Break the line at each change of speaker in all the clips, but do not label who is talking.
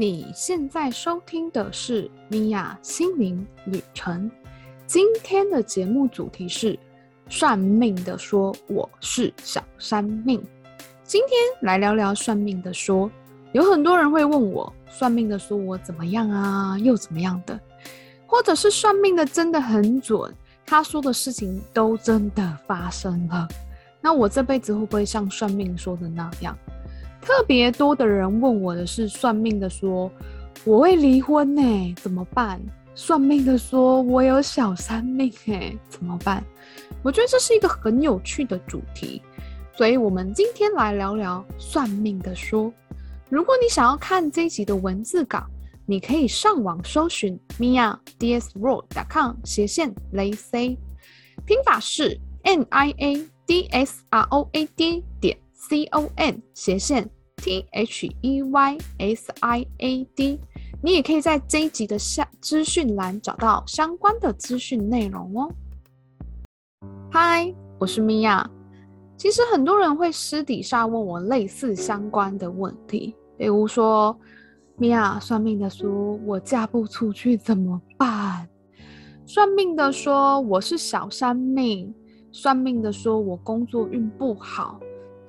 你现在收听的是米娅心灵旅程。今天的节目主题是算命的说我是小三命。今天来聊聊算命的说。有很多人会问我，算命的说我怎么样啊，又怎么样的，或者是算命的真的很准，他说的事情都真的发生了。那我这辈子会不会像算命说的那样？特别多的人问我的是算命的说我会离婚呢，怎么办？算命的说我有小三命哎，怎么办？我觉得这是一个很有趣的主题，所以我们今天来聊聊算命的说。如果你想要看这一集的文字稿，你可以上网搜寻 miadsroad.com 斜线雷 C，拼法是 n i a d s r o a d 点 c o n 斜线。T H E Y S I A D，你也可以在这一集的下资讯栏找到相关的资讯内容哦。嗨，我是米娅。其实很多人会私底下问我类似相关的问题，比如说，米娅，算命的说我嫁不出去怎么办？算命的说我是小三命，算命的说我工作运不好。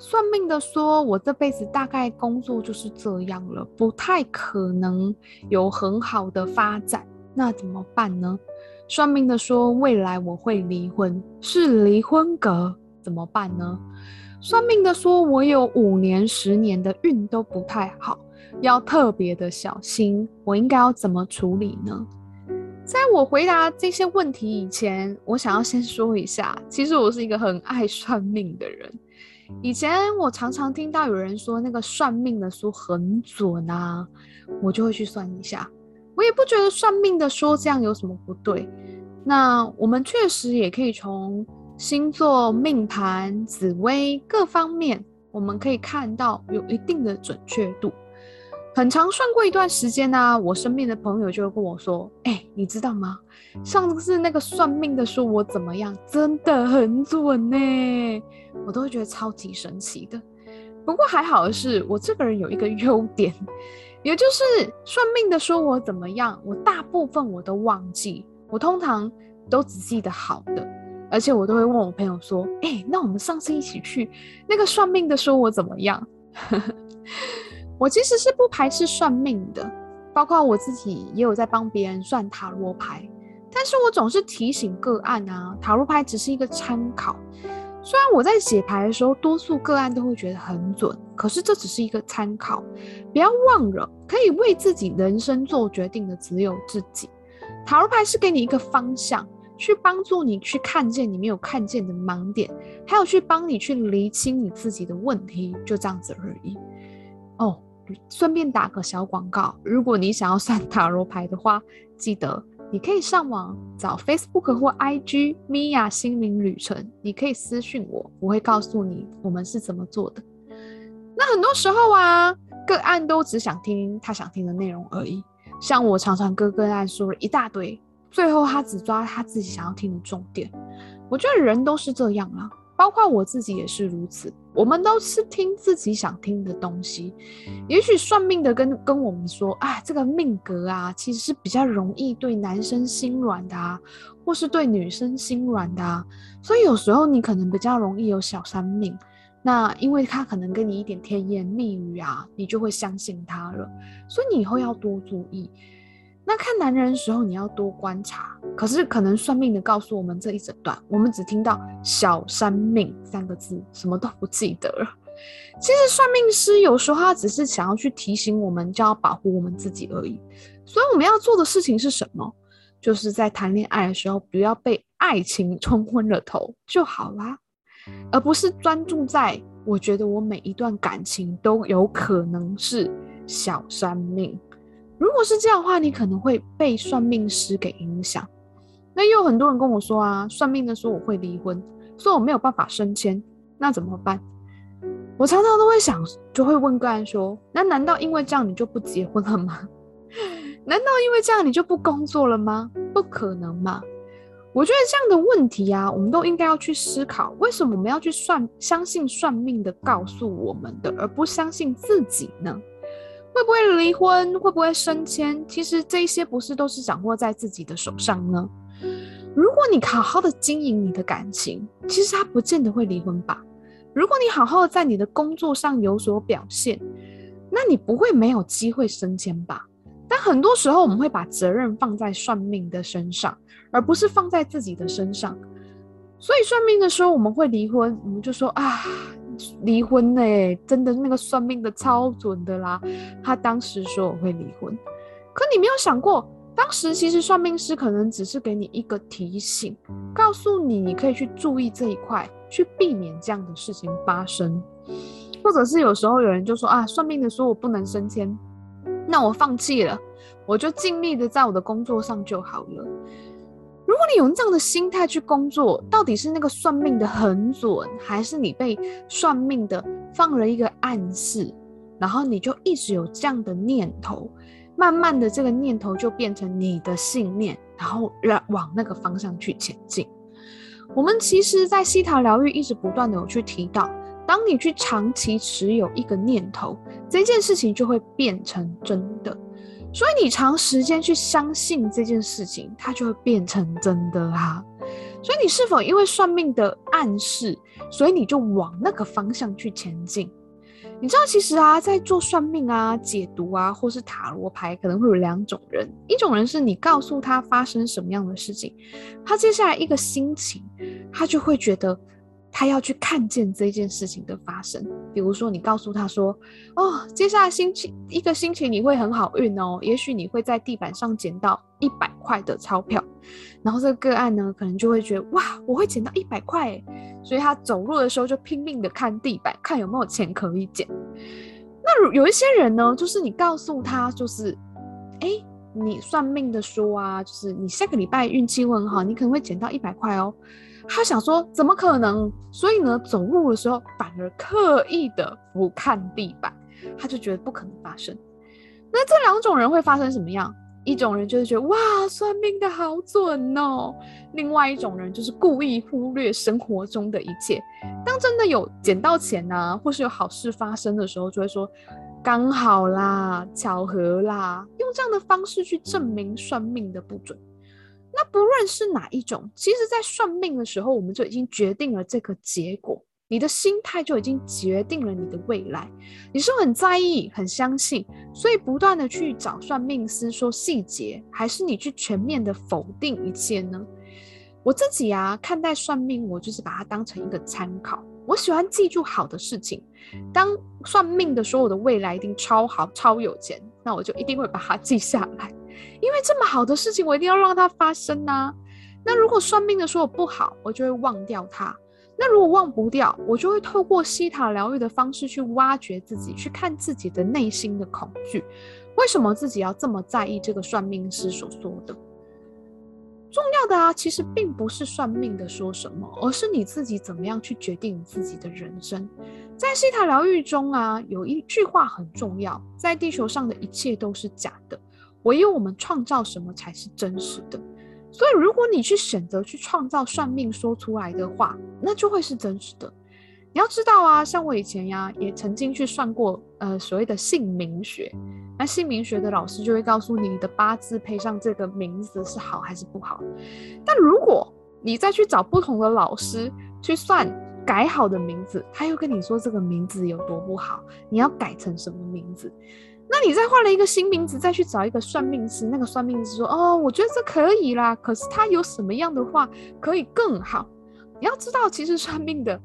算命的说，我这辈子大概工作就是这样了，不太可能有很好的发展，那怎么办呢？算命的说，未来我会离婚，是离婚格，怎么办呢？算命的说，我有五年、十年的运都不太好，要特别的小心，我应该要怎么处理呢？在我回答这些问题以前，我想要先说一下，其实我是一个很爱算命的人。以前我常常听到有人说那个算命的说很准啊，我就会去算一下。我也不觉得算命的说这样有什么不对。那我们确实也可以从星座、命盘、紫微各方面，我们可以看到有一定的准确度。很长算过一段时间呢、啊，我身边的朋友就会跟我说：“哎、你知道吗？上次那个算命的说我怎么样，真的很准呢。”我都会觉得超级神奇的。不过还好的是，我这个人有一个优点，也就是算命的说我怎么样，我大部分我都忘记，我通常都只记得好的，而且我都会问我朋友说：“哎、那我们上次一起去那个算命的说我怎么样？” 我其实是不排斥算命的，包括我自己也有在帮别人算塔罗牌，但是我总是提醒个案啊，塔罗牌只是一个参考。虽然我在写牌的时候，多数个案都会觉得很准，可是这只是一个参考，不要忘了，可以为自己人生做决定的只有自己。塔罗牌是给你一个方向，去帮助你去看见你没有看见的盲点，还有去帮你去厘清你自己的问题，就这样子而已。哦。顺便打个小广告，如果你想要算 塔罗牌的话，记得你可以上网找 Facebook 或 IG 米娅心灵旅程，你可以私讯我，我会告诉你我们是怎么做的。那很多时候啊，个案都只想听他想听的内容而已，像我常常跟个案说了一大堆，最后他只抓他自己想要听的重点。我觉得人都是这样啊。包括我自己也是如此，我们都是听自己想听的东西。也许算命的跟跟我们说，啊，这个命格啊，其实是比较容易对男生心软的啊，或是对女生心软的啊，所以有时候你可能比较容易有小三命。那因为他可能跟你一点甜言蜜语啊，你就会相信他了。所以你以后要多注意。那看男人的时候，你要多观察。可是可能算命的告诉我们这一整段，我们只听到“小三命”三个字，什么都不记得了。其实算命师有时候他只是想要去提醒我们，就要保护我们自己而已。所以我们要做的事情是什么？就是在谈恋爱的时候，不要被爱情冲昏了头就好啦，而不是专注在我觉得我每一段感情都有可能是小三命。如果是这样的话，你可能会被算命师给影响。那又有很多人跟我说啊，算命的说我会离婚，说我没有办法升迁，那怎么办？我常常都会想，就会问个案说：那难道因为这样你就不结婚了吗？难道因为这样你就不工作了吗？不可能嘛！我觉得这样的问题啊，我们都应该要去思考，为什么我们要去算，相信算命的告诉我们的，而不相信自己呢？会不会离婚？会不会升迁？其实这些不是都是掌握在自己的手上呢？如果你好好的经营你的感情，其实他不见得会离婚吧。如果你好好的在你的工作上有所表现，那你不会没有机会升迁吧？但很多时候我们会把责任放在算命的身上，而不是放在自己的身上。所以算命的时候我们会离婚，我们就说啊，离婚呢，真的那个算命的超准的啦。他当时说我会离婚，可你没有想过。当时其实算命师可能只是给你一个提醒，告诉你你可以去注意这一块，去避免这样的事情发生。或者是有时候有人就说啊，算命的说我不能升迁，那我放弃了，我就尽力的在我的工作上就好了。如果你有这样的心态去工作，到底是那个算命的很准，还是你被算命的放了一个暗示，然后你就一直有这样的念头？慢慢的，这个念头就变成你的信念，然后让往那个方向去前进。我们其实，在西塔疗愈一直不断的有去提到，当你去长期持有一个念头，这件事情就会变成真的。所以你长时间去相信这件事情，它就会变成真的啊。所以你是否因为算命的暗示，所以你就往那个方向去前进？你知道，其实啊，在做算命啊、解读啊，或是塔罗牌，可能会有两种人。一种人是你告诉他发生什么样的事情，他接下来一个心情，他就会觉得。他要去看见这件事情的发生，比如说你告诉他说：“哦，接下来星期一个星期你会很好运哦，也许你会在地板上捡到一百块的钞票。”然后这个个案呢，可能就会觉得：“哇，我会捡到一百块！”所以他走路的时候就拼命的看地板，看有没有钱可以捡。那有一些人呢，就是你告诉他，就是：“哎，你算命的说啊，就是你下个礼拜运气会很好，你可能会捡到一百块哦。”他想说，怎么可能？所以呢，走路的时候反而刻意的不看地板，他就觉得不可能发生。那这两种人会发生什么样？一种人就是觉得哇，算命的好准哦；另外一种人就是故意忽略生活中的一切。当真的有捡到钱啊，或是有好事发生的时候，就会说刚好啦，巧合啦，用这样的方式去证明算命的不准。那不论是哪一种，其实，在算命的时候，我们就已经决定了这个结果。你的心态就已经决定了你的未来。你是很在意、很相信，所以不断的去找算命师说细节，还是你去全面的否定一切呢？我自己啊，看待算命，我就是把它当成一个参考。我喜欢记住好的事情。当算命的说我的未来一定超好、超有钱，那我就一定会把它记下来。因为这么好的事情，我一定要让它发生呐、啊。那如果算命的说我不好，我就会忘掉它。那如果忘不掉，我就会透过西塔疗愈的方式去挖掘自己，去看自己的内心的恐惧。为什么自己要这么在意这个算命师所说的？重要的啊，其实并不是算命的说什么，而是你自己怎么样去决定你自己的人生。在西塔疗愈中啊，有一句话很重要：在地球上的一切都是假的。唯有我们创造什么才是真实的，所以如果你去选择去创造算命说出来的话，那就会是真实的。你要知道啊，像我以前呀，也曾经去算过，呃，所谓的姓名学。那姓名学的老师就会告诉你，你的八字配上这个名字是好还是不好。但如果你再去找不同的老师去算改好的名字，他又跟你说这个名字有多不好，你要改成什么名字？那你再换了一个新名字，再去找一个算命师，那个算命师说：“哦，我觉得这可以啦，可是他有什么样的话可以更好？”你要知道，其实算命的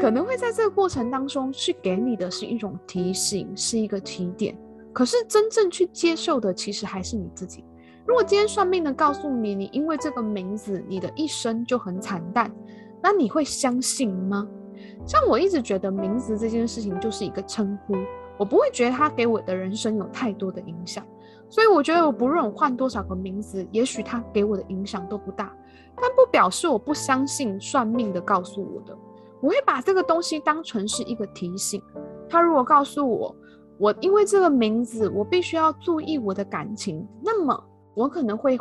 可能会在这个过程当中去给你的是一种提醒，是一个提点。可是真正去接受的，其实还是你自己。如果今天算命的告诉你，你因为这个名字，你的一生就很惨淡，那你会相信吗？像我一直觉得，名字这件事情就是一个称呼。我不会觉得他给我的人生有太多的影响，所以我觉得我不论我换多少个名字，也许他给我的影响都不大，但不表示我不相信算命的告诉我的。我会把这个东西当成是一个提醒。他如果告诉我，我因为这个名字，我必须要注意我的感情，那么我可能会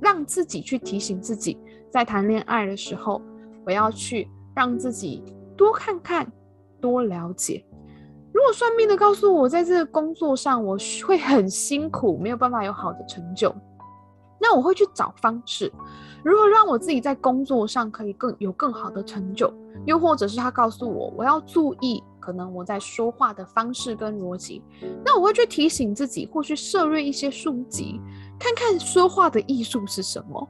让自己去提醒自己，在谈恋爱的时候，我要去让自己多看看，多了解。如果算命的告诉我，在这个工作上我会很辛苦，没有办法有好的成就，那我会去找方式，如何让我自己在工作上可以更有更好的成就。又或者是他告诉我，我要注意可能我在说话的方式跟逻辑，那我会去提醒自己，或去涉猎一些书籍，看看说话的艺术是什么。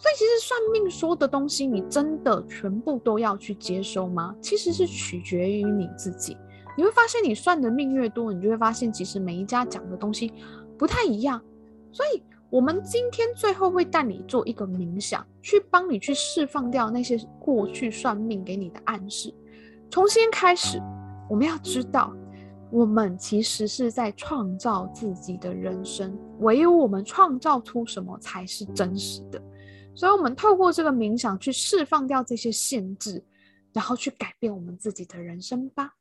所以，其实算命说的东西，你真的全部都要去接收吗？其实是取决于你自己。你会发现，你算的命越多，你就会发现，其实每一家讲的东西不太一样。所以，我们今天最后会带你做一个冥想，去帮你去释放掉那些过去算命给你的暗示，重新开始。我们要知道，我们其实是在创造自己的人生，唯有我们创造出什么才是真实的。所以，我们透过这个冥想去释放掉这些限制，然后去改变我们自己的人生吧。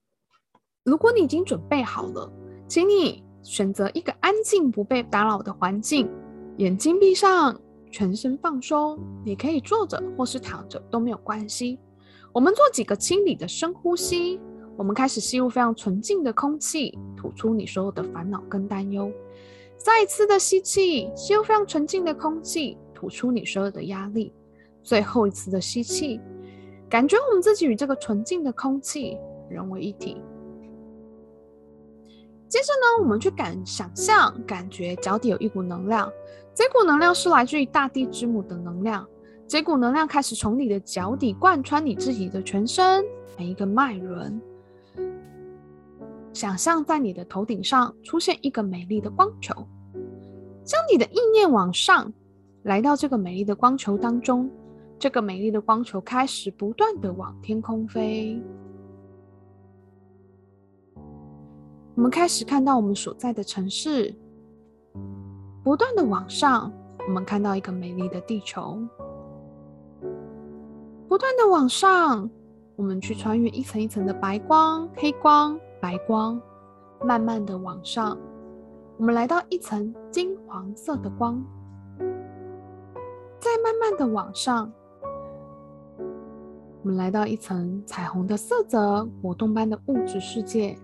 如果你已经准备好了，请你选择一个安静、不被打扰的环境，眼睛闭上，全身放松。你可以坐着或是躺着都没有关系。我们做几个清理的深呼吸。我们开始吸入非常纯净的空气，吐出你所有的烦恼跟担忧。再一次的吸气，吸入非常纯净的空气，吐出你所有的压力。最后一次的吸气，感觉我们自己与这个纯净的空气融为一体。接着呢，我们去感想象，感觉脚底有一股能量，这股能量是来自于大地之母的能量。这股能量开始从你的脚底贯穿你自己的全身每一个脉轮。想象在你的头顶上出现一个美丽的光球，将你的意念往上，来到这个美丽的光球当中。这个美丽的光球开始不断的往天空飞。我们开始看到我们所在的城市，不断的往上，我们看到一个美丽的地球。不断的往上，我们去穿越一层一层的白光、黑光、白光，慢慢的往上，我们来到一层金黄色的光，再慢慢的往上，我们来到一层彩虹的色泽、果冻般的物质世界。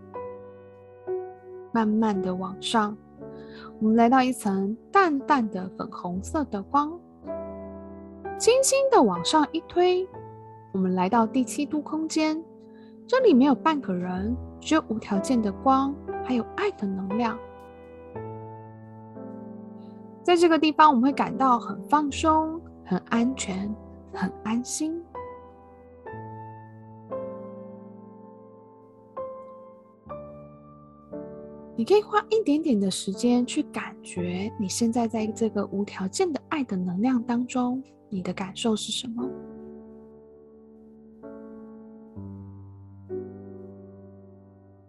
慢慢的往上，我们来到一层淡淡的粉红色的光，轻轻的往上一推，我们来到第七度空间。这里没有半个人，只有无条件的光，还有爱的能量。在这个地方，我们会感到很放松、很安全、很安心。你可以花一点点的时间去感觉你现在在这个无条件的爱的能量当中，你的感受是什么？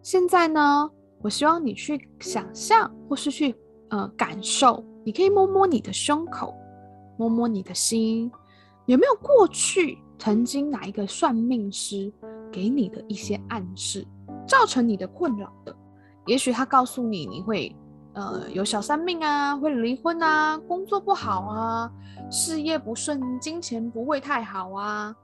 现在呢，我希望你去想象，或是去呃感受。你可以摸摸你的胸口，摸摸你的心，有没有过去曾经哪一个算命师给你的一些暗示，造成你的困扰的？也许他告诉你，你会，呃，有小三命啊，会离婚啊，工作不好啊，事业不顺，金钱不会太好啊，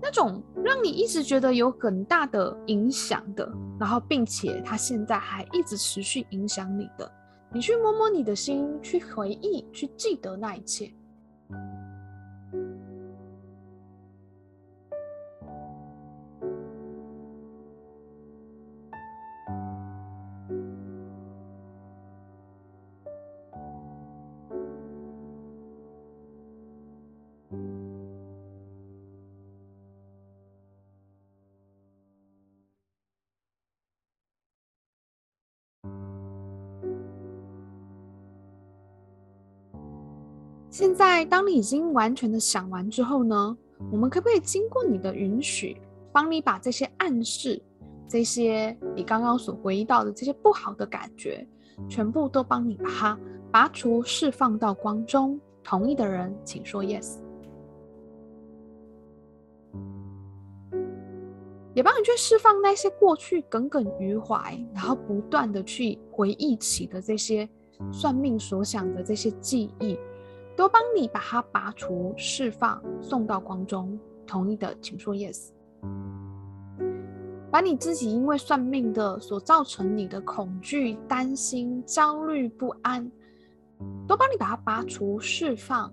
那种让你一直觉得有很大的影响的，然后并且他现在还一直持续影响你的，你去摸摸你的心，去回忆，去记得那一切。现在，当你已经完全的想完之后呢，我们可不可以经过你的允许，帮你把这些暗示、这些你刚刚所回忆到的这些不好的感觉，全部都帮你把它拔除、释放到光中？同意的人，请说 yes。也帮你去释放那些过去耿耿于怀，然后不断的去回忆起的这些算命所想的这些记忆。都帮你把它拔除、释放、送到光中。同意的，请说 yes。把你自己因为算命的所造成你的恐惧、担心、焦虑、不安，都帮你把它拔除、释放、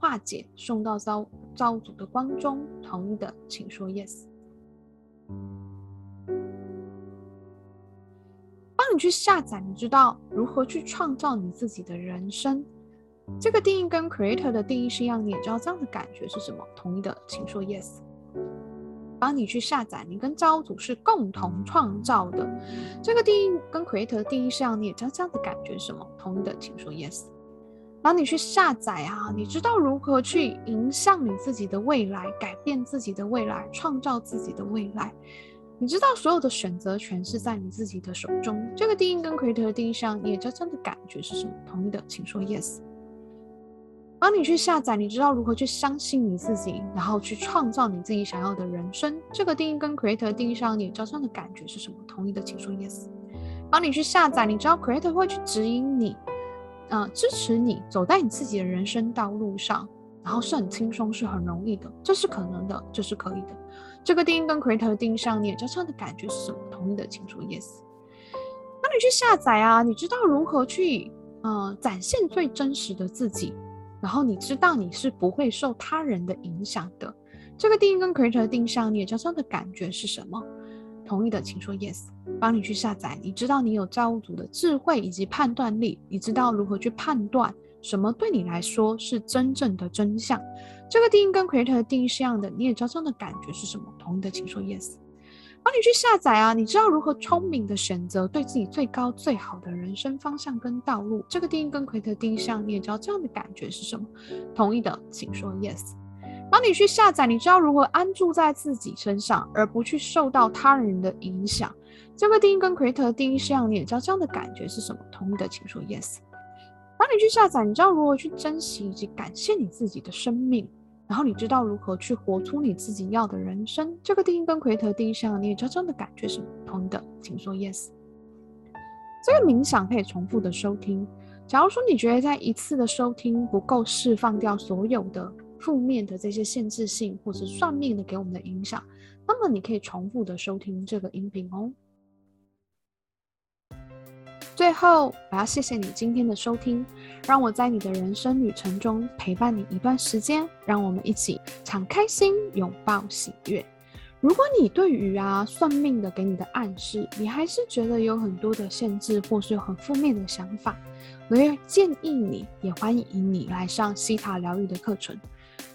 化解，送到造造物主的光中。同意的，请说 yes。帮你去下载，你知道如何去创造你自己的人生。这个定义跟 creator 的定义是一样的，你知道这样的感觉是什么？同意的，请说 yes。帮你去下载，你跟造物主是共同创造的。这个定义跟 creator 的定义是一样，你也知道这样的感觉是什么？同意的，请说 yes。帮你去下载啊，你知道如何去影响你自己的未来，改变自己的未来，创造自己的未来。你知道所有的选择权是在你自己的手中。这个定义跟 creator 的定义上，你也知道这样的感觉是什么？同意的，请说 yes。帮你去下载，你知道如何去相信你自己，然后去创造你自己想要的人生。这个定义跟 creator 定义上，你知道这样的感觉是什么？同意的，请说 yes。帮你去下载，你知道 creator 会去指引你，呃，支持你走在你自己的人生道路上，然后是很轻松，是很容易的，这是可能的，这是可以的。这个定义跟 creator 定义上，你也知道这样的感觉是什么？同意的，请说 yes。帮你去下载啊，你知道如何去，呃，展现最真实的自己。然后你知道你是不会受他人的影响的，这个定义跟 creator 的定向，你也知道这样的感觉是什么？同意的请说 yes，帮你去下载。你知道你有造物主的智慧以及判断力，你知道如何去判断什么对你来说是真正的真相。这个定义跟 creator 的定义是一样的，你也知道这样的感觉是什么？同意的请说 yes。帮你去下载啊！你知道如何聪明的选择对自己最高最好的人生方向跟道路。这个定义跟奎特定义上，你也知道这样的感觉是什么？同意的，请说 yes。帮你去下载，你知道如何安住在自己身上，而不去受到他人的影响。这个定义跟奎特定义上，你也知道这样的感觉是什么？同意的，请说 yes。帮你去下载，你知道如何去珍惜以及感谢你自己的生命。然后你知道如何去活出你自己要的人生，这个定义跟奎特定义上，你也真正的感觉是不同的，请说 yes。这个冥想可以重复的收听。假如说你觉得在一次的收听不够释放掉所有的负面的这些限制性，或是算命的给我们的影响，那么你可以重复的收听这个音频哦。最后，我要谢谢你今天的收听，让我在你的人生旅程中陪伴你一段时间，让我们一起敞开心，拥抱喜悦。如果你对于啊算命的给你的暗示，你还是觉得有很多的限制，或是有很负面的想法，我也建议你，也欢迎你来上西塔疗愈的课程。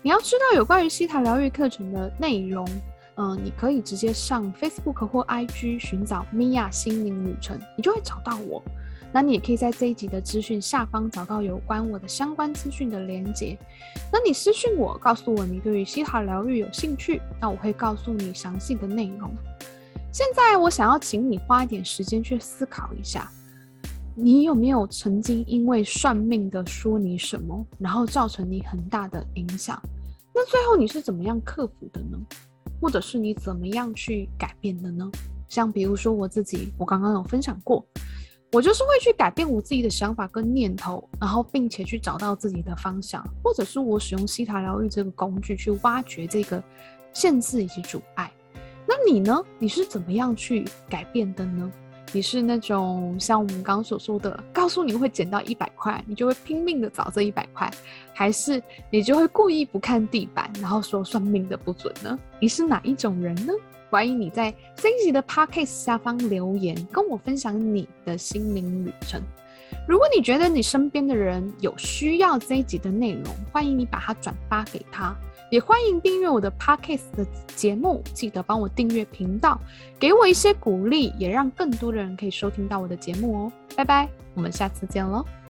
你要知道有关于西塔疗愈课程的内容。嗯、你可以直接上 Facebook 或 IG 寻找 Mia 心灵旅程，你就会找到我。那你也可以在这一集的资讯下方找到有关我的相关资讯的连接。那你私讯我，告诉我你对于希塔疗愈有兴趣，那我会告诉你详细的内容。现在我想要请你花一点时间去思考一下，你有没有曾经因为算命的说你什么，然后造成你很大的影响？那最后你是怎么样克服的呢？或者是你怎么样去改变的呢？像比如说我自己，我刚刚有分享过，我就是会去改变我自己的想法跟念头，然后并且去找到自己的方向，或者是我使用西塔疗愈这个工具去挖掘这个限制以及阻碍。那你呢？你是怎么样去改变的呢？你是那种像我们刚刚所说的，告诉你会捡到一百块，你就会拼命的找这一百块，还是你就会故意不看地板，然后说算命的不准呢？你是哪一种人呢？欢迎你在这一集的 podcast 下方留言，跟我分享你的心灵旅程。如果你觉得你身边的人有需要这一集的内容，欢迎你把它转发给他。也欢迎订阅我的 Podcast 的节目，记得帮我订阅频道，给我一些鼓励，也让更多的人可以收听到我的节目哦。拜拜，我们下次见喽。